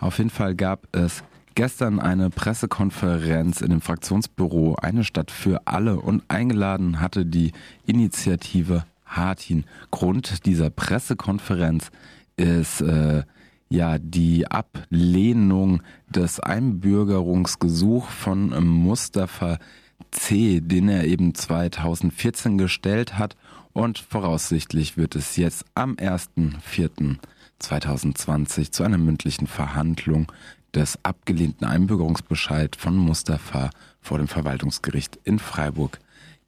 Auf jeden Fall gab es gestern eine Pressekonferenz in dem Fraktionsbüro Eine Stadt für alle und eingeladen hatte die Initiative Hartin. Grund dieser Pressekonferenz ist äh, ja die Ablehnung des Einbürgerungsgesuchs von Mustafa C, den er eben 2014 gestellt hat und voraussichtlich wird es jetzt am 1.4.2020 zu einer mündlichen Verhandlung des abgelehnten Einbürgerungsbescheid von Mustafa vor dem Verwaltungsgericht in Freiburg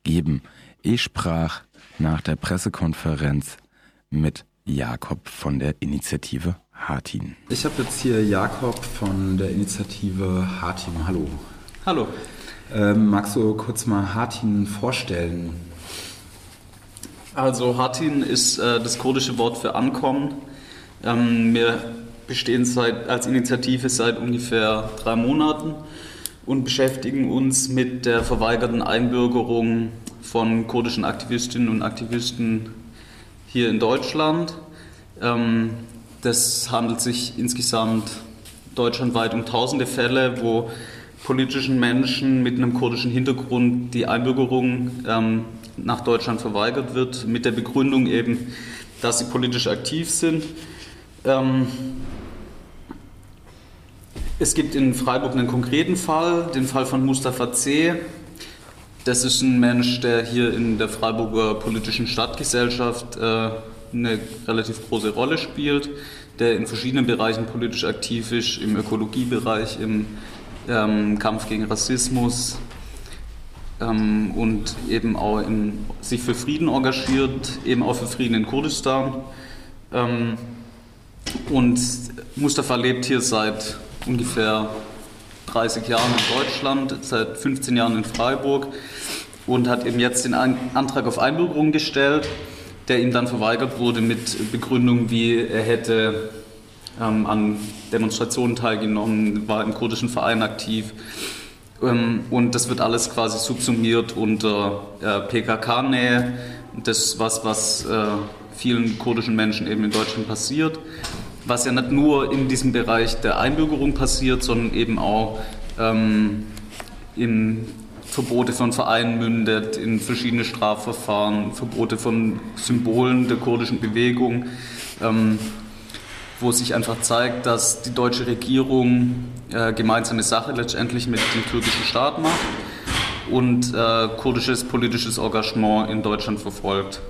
geben. Ich sprach nach der Pressekonferenz mit Jakob von der Initiative Hartin. Ich habe jetzt hier Jakob von der Initiative Hartin. Hallo. Hallo. Ähm, magst du kurz mal Hartin vorstellen? Also Hartin ist äh, das kurdische Wort für Ankommen. Ähm, wir bestehen seit, als Initiative seit ungefähr drei Monaten und beschäftigen uns mit der verweigerten Einbürgerung von kurdischen Aktivistinnen und Aktivisten hier in Deutschland. Ähm, das handelt sich insgesamt deutschlandweit um tausende Fälle, wo politischen Menschen mit einem kurdischen Hintergrund die Einbürgerung ähm, nach Deutschland verweigert wird, mit der Begründung eben, dass sie politisch aktiv sind. Ähm, es gibt in Freiburg einen konkreten Fall, den Fall von Mustafa C. Das ist ein Mensch, der hier in der Freiburger politischen Stadtgesellschaft äh, eine relativ große Rolle spielt, der in verschiedenen Bereichen politisch aktiv ist, im Ökologiebereich, im ähm, Kampf gegen Rassismus ähm, und eben auch in, sich für Frieden engagiert, eben auch für Frieden in Kurdistan. Ähm, und Mustafa lebt hier seit ungefähr 30 Jahren in Deutschland, seit 15 Jahren in Freiburg und hat eben jetzt den Antrag auf Einbürgerung gestellt, der ihm dann verweigert wurde mit Begründung, wie er hätte ähm, an Demonstrationen teilgenommen, war im kurdischen Verein aktiv. Ähm, und das wird alles quasi subsumiert unter äh, PKK-Nähe, das was, was äh, vielen kurdischen Menschen eben in Deutschland passiert was ja nicht nur in diesem Bereich der Einbürgerung passiert, sondern eben auch ähm, in Verbote von Vereinen mündet, in verschiedene Strafverfahren, Verbote von Symbolen der kurdischen Bewegung, ähm, wo sich einfach zeigt, dass die deutsche Regierung äh, gemeinsame Sache letztendlich mit dem türkischen Staat macht und äh, kurdisches politisches Engagement in Deutschland verfolgt.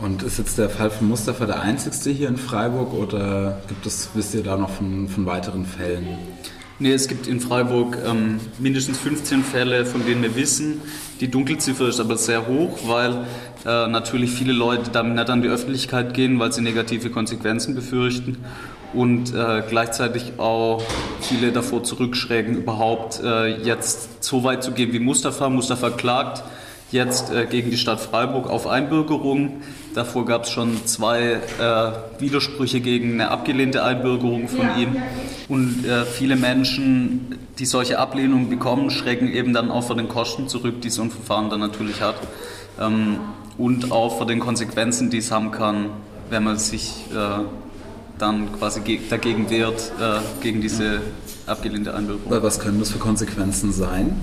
Und ist jetzt der Fall von Mustafa der einzigste hier in Freiburg oder gibt es, wisst ihr da noch von, von weiteren Fällen? Nee, es gibt in Freiburg ähm, mindestens 15 Fälle, von denen wir wissen. Die Dunkelziffer ist aber sehr hoch, weil äh, natürlich viele Leute damit nicht an die Öffentlichkeit gehen, weil sie negative Konsequenzen befürchten und äh, gleichzeitig auch viele davor zurückschrecken, überhaupt äh, jetzt so weit zu gehen wie Mustafa. Mustafa klagt jetzt äh, gegen die Stadt Freiburg auf Einbürgerung. Davor gab es schon zwei äh, Widersprüche gegen eine abgelehnte Einbürgerung von ja. ihm. Und äh, viele Menschen, die solche Ablehnungen bekommen, schrecken eben dann auch vor den Kosten zurück, die so ein Verfahren dann natürlich hat. Ähm, und auch vor den Konsequenzen, die es haben kann, wenn man sich äh, dann quasi dagegen wehrt, äh, gegen diese abgelehnte Einbürgerung. Was können das für Konsequenzen sein?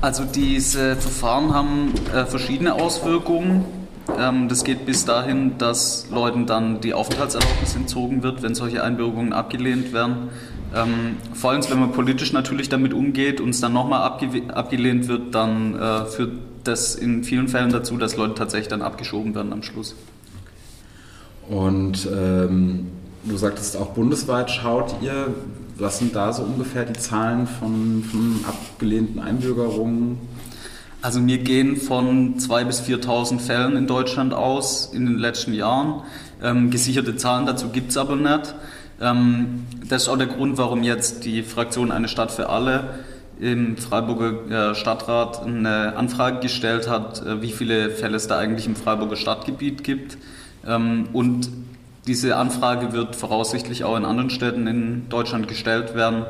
Also diese Verfahren haben äh, verschiedene Auswirkungen. Ähm, das geht bis dahin, dass Leuten dann die Aufenthaltserlaubnis entzogen wird, wenn solche Einbürgerungen abgelehnt werden. Ähm, vor allem, wenn man politisch natürlich damit umgeht und es dann nochmal abge abgelehnt wird, dann äh, führt das in vielen Fällen dazu, dass Leute tatsächlich dann abgeschoben werden am Schluss. Und ähm, du sagtest auch bundesweit schaut ihr, was sind da so ungefähr die Zahlen von, von abgelehnten Einbürgerungen? Also wir gehen von 2.000 bis 4.000 Fällen in Deutschland aus in den letzten Jahren. Ähm, gesicherte Zahlen dazu gibt es aber nicht. Ähm, das ist auch der Grund, warum jetzt die Fraktion Eine Stadt für alle im Freiburger äh, Stadtrat eine Anfrage gestellt hat, äh, wie viele Fälle es da eigentlich im Freiburger Stadtgebiet gibt. Ähm, und diese Anfrage wird voraussichtlich auch in anderen Städten in Deutschland gestellt werden,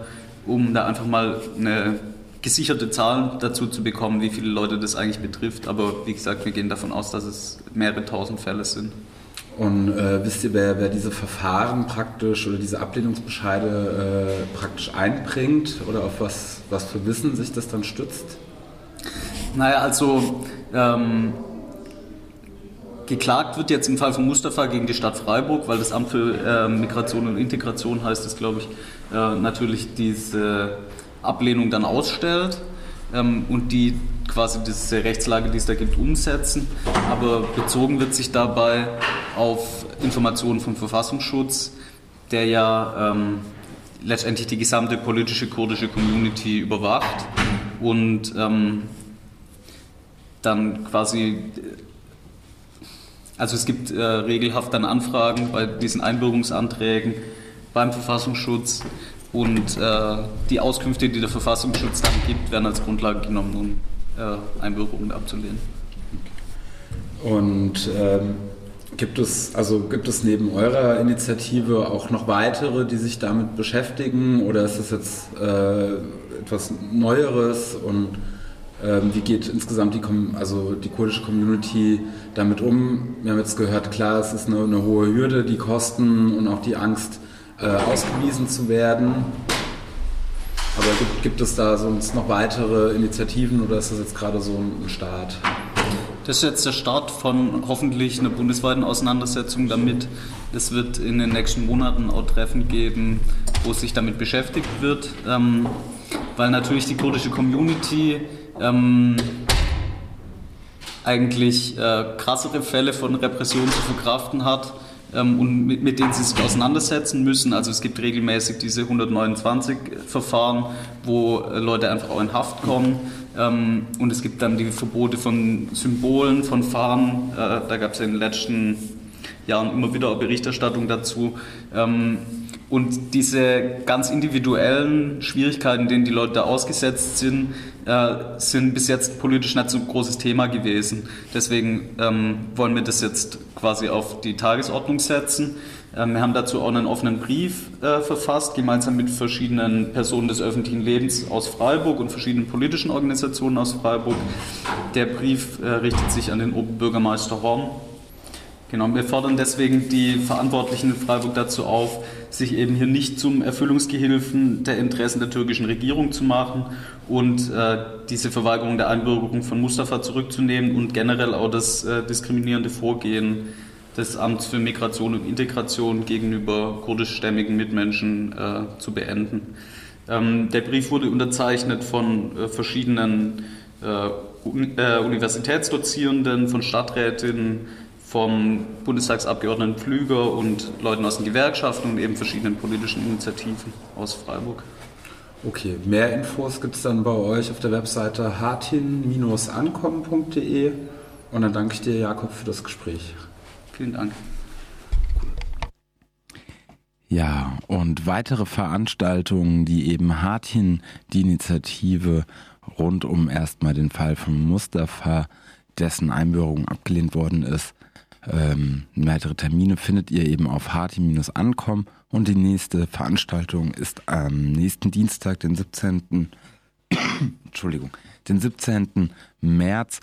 um da einfach mal eine gesicherte Zahl dazu zu bekommen, wie viele Leute das eigentlich betrifft. Aber wie gesagt, wir gehen davon aus, dass es mehrere tausend Fälle sind. Und äh, wisst ihr, wer, wer diese Verfahren praktisch oder diese Ablehnungsbescheide äh, praktisch einbringt oder auf was, was für Wissen sich das dann stützt? Naja, also ähm, geklagt wird jetzt im Fall von Mustafa gegen die Stadt Freiburg, weil das Amt für äh, Migration und Integration heißt es, glaube ich, äh, natürlich diese Ablehnung dann ausstellt ähm, und die quasi diese Rechtslage, die es da gibt, umsetzen. Aber bezogen wird sich dabei auf Informationen vom Verfassungsschutz, der ja ähm, letztendlich die gesamte politische kurdische Community überwacht und ähm, dann quasi, also es gibt äh, regelhaft dann Anfragen bei diesen Einbürgerungsanträgen beim Verfassungsschutz und äh, die Auskünfte, die der Verfassungsschutz dann gibt, werden als Grundlage genommen, um äh, Einbürgerungen abzulehnen. Und ähm, gibt es also gibt es neben eurer Initiative auch noch weitere, die sich damit beschäftigen, oder ist das jetzt äh, etwas Neueres und ähm, wie geht insgesamt die, also die kurdische Community damit um? Wir haben jetzt gehört, klar, es ist eine, eine hohe Hürde, die Kosten und auch die Angst, äh, ausgewiesen zu werden. Aber gibt, gibt es da sonst noch weitere Initiativen oder ist das jetzt gerade so ein Start? Das ist jetzt der Start von hoffentlich einer bundesweiten Auseinandersetzung damit. Es wird in den nächsten Monaten auch Treffen geben, wo sich damit beschäftigt wird, ähm, weil natürlich die kurdische Community ähm, eigentlich äh, krassere Fälle von Repression zu verkraften hat ähm, und mit, mit, denen sie sich auseinandersetzen müssen. Also es gibt regelmäßig diese 129 Verfahren, wo äh, Leute einfach auch in Haft kommen. Ähm, und es gibt dann die Verbote von Symbolen, von Fahnen. Äh, da gab es in den letzten Jahren immer wieder Berichterstattung dazu. Ähm, und diese ganz individuellen Schwierigkeiten, denen die Leute da ausgesetzt sind, äh, sind bis jetzt politisch nicht so ein großes Thema gewesen. Deswegen ähm, wollen wir das jetzt quasi auf die Tagesordnung setzen. Ähm, wir haben dazu auch einen offenen Brief äh, verfasst, gemeinsam mit verschiedenen Personen des öffentlichen Lebens aus Freiburg und verschiedenen politischen Organisationen aus Freiburg. Der Brief äh, richtet sich an den Oberbürgermeister Horn Genau, wir fordern deswegen die Verantwortlichen in Freiburg dazu auf, sich eben hier nicht zum Erfüllungsgehilfen der Interessen der türkischen Regierung zu machen und äh, diese Verweigerung der Einbürgerung von Mustafa zurückzunehmen und generell auch das äh, diskriminierende Vorgehen des Amts für Migration und Integration gegenüber kurdischstämmigen Mitmenschen äh, zu beenden. Ähm, der Brief wurde unterzeichnet von äh, verschiedenen äh, äh, Universitätsdozierenden, von Stadträtinnen, vom Bundestagsabgeordneten Pflüger und Leuten aus den Gewerkschaften und eben verschiedenen politischen Initiativen aus Freiburg. Okay, mehr Infos gibt es dann bei euch auf der Webseite hartin-ankommen.de und dann danke ich dir, Jakob, für das Gespräch. Vielen Dank. Ja, und weitere Veranstaltungen, die eben Hartin, die Initiative rund um erstmal den Fall von Mustafa, dessen Einbürgerung abgelehnt worden ist, ähm, weitere Termine findet ihr eben auf harti-ankommen und die nächste Veranstaltung ist am nächsten Dienstag, den 17. Entschuldigung, den 17. März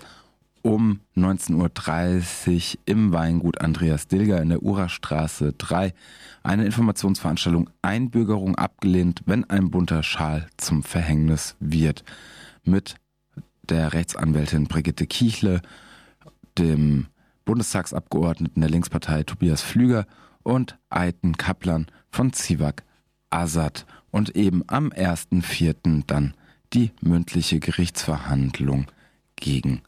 um 19.30 Uhr im Weingut Andreas Dilger in der Urastraße 3 eine Informationsveranstaltung Einbürgerung abgelehnt, wenn ein bunter Schal zum Verhängnis wird. Mit der Rechtsanwältin Brigitte Kiechle, dem Bundestagsabgeordneten der Linkspartei Tobias Flüger und Aiten Kaplan von Zivak Azad und eben am 1.4. dann die mündliche Gerichtsverhandlung gegen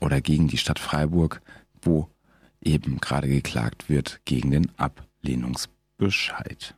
oder gegen die Stadt Freiburg, wo eben gerade geklagt wird gegen den Ablehnungsbescheid.